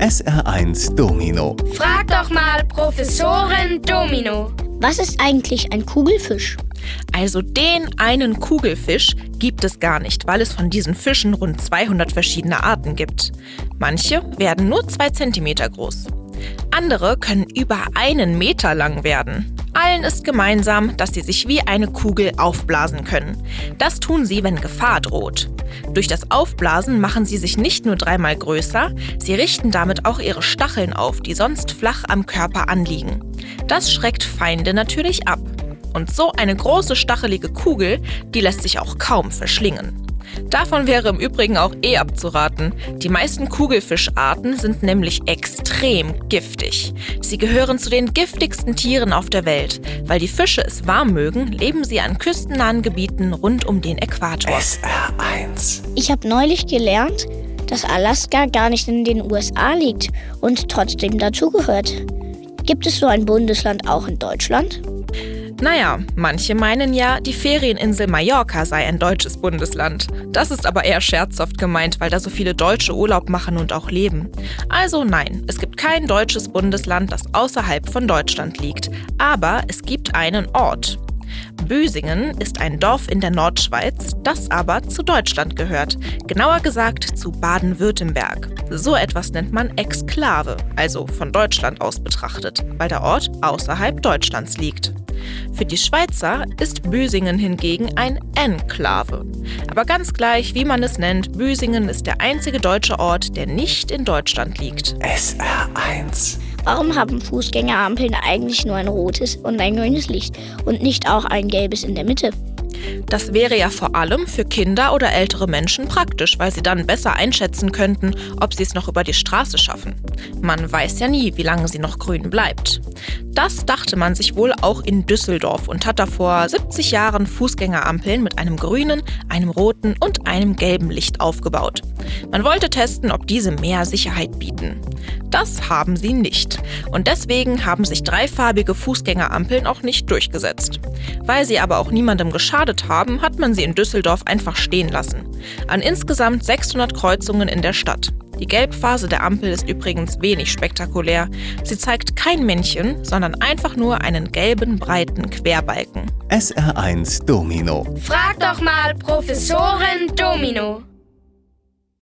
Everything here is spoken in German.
SR1 Domino. Frag doch mal Professorin Domino. Was ist eigentlich ein Kugelfisch? Also den einen Kugelfisch gibt es gar nicht, weil es von diesen Fischen rund 200 verschiedene Arten gibt. Manche werden nur 2 cm groß. Andere können über einen Meter lang werden. Allen ist gemeinsam, dass sie sich wie eine Kugel aufblasen können. Das tun sie, wenn Gefahr droht. Durch das Aufblasen machen sie sich nicht nur dreimal größer, sie richten damit auch ihre Stacheln auf, die sonst flach am Körper anliegen. Das schreckt Feinde natürlich ab. Und so eine große stachelige Kugel, die lässt sich auch kaum verschlingen. Davon wäre im Übrigen auch eh abzuraten. Die meisten Kugelfischarten sind nämlich extrem giftig. Sie gehören zu den giftigsten Tieren auf der Welt. Weil die Fische es warm mögen, leben sie an küstennahen Gebieten rund um den Äquator. SR1. Ich habe neulich gelernt, dass Alaska gar nicht in den USA liegt und trotzdem dazugehört. Gibt es so ein Bundesland auch in Deutschland? Naja, manche meinen ja, die Ferieninsel Mallorca sei ein deutsches Bundesland. Das ist aber eher scherzhaft gemeint, weil da so viele Deutsche Urlaub machen und auch leben. Also nein, es gibt kein deutsches Bundesland, das außerhalb von Deutschland liegt. Aber es gibt einen Ort. Büsingen ist ein Dorf in der Nordschweiz, das aber zu Deutschland gehört. Genauer gesagt zu Baden-Württemberg. So etwas nennt man Exklave, also von Deutschland aus betrachtet, weil der Ort außerhalb Deutschlands liegt. Für die Schweizer ist Büsingen hingegen ein Enklave. Aber ganz gleich, wie man es nennt, Büsingen ist der einzige deutsche Ort, der nicht in Deutschland liegt. SR1. Warum haben Fußgängerampeln eigentlich nur ein rotes und ein grünes Licht und nicht auch ein gelbes in der Mitte? Das wäre ja vor allem für Kinder oder ältere Menschen praktisch, weil sie dann besser einschätzen könnten, ob sie es noch über die Straße schaffen. Man weiß ja nie, wie lange sie noch grün bleibt. Das dachte man sich wohl auch in Düsseldorf und hat da vor 70 Jahren Fußgängerampeln mit einem grünen, einem roten und einem gelben Licht aufgebaut. Man wollte testen, ob diese mehr Sicherheit bieten. Das haben sie nicht. Und deswegen haben sich dreifarbige Fußgängerampeln auch nicht durchgesetzt. Weil sie aber auch niemandem geschadet haben, hat man sie in Düsseldorf einfach stehen lassen. An insgesamt 600 Kreuzungen in der Stadt. Die Gelbphase der Ampel ist übrigens wenig spektakulär. Sie zeigt kein Männchen, sondern einfach nur einen gelben, breiten Querbalken. SR1 Domino. Frag doch mal Professorin Domino.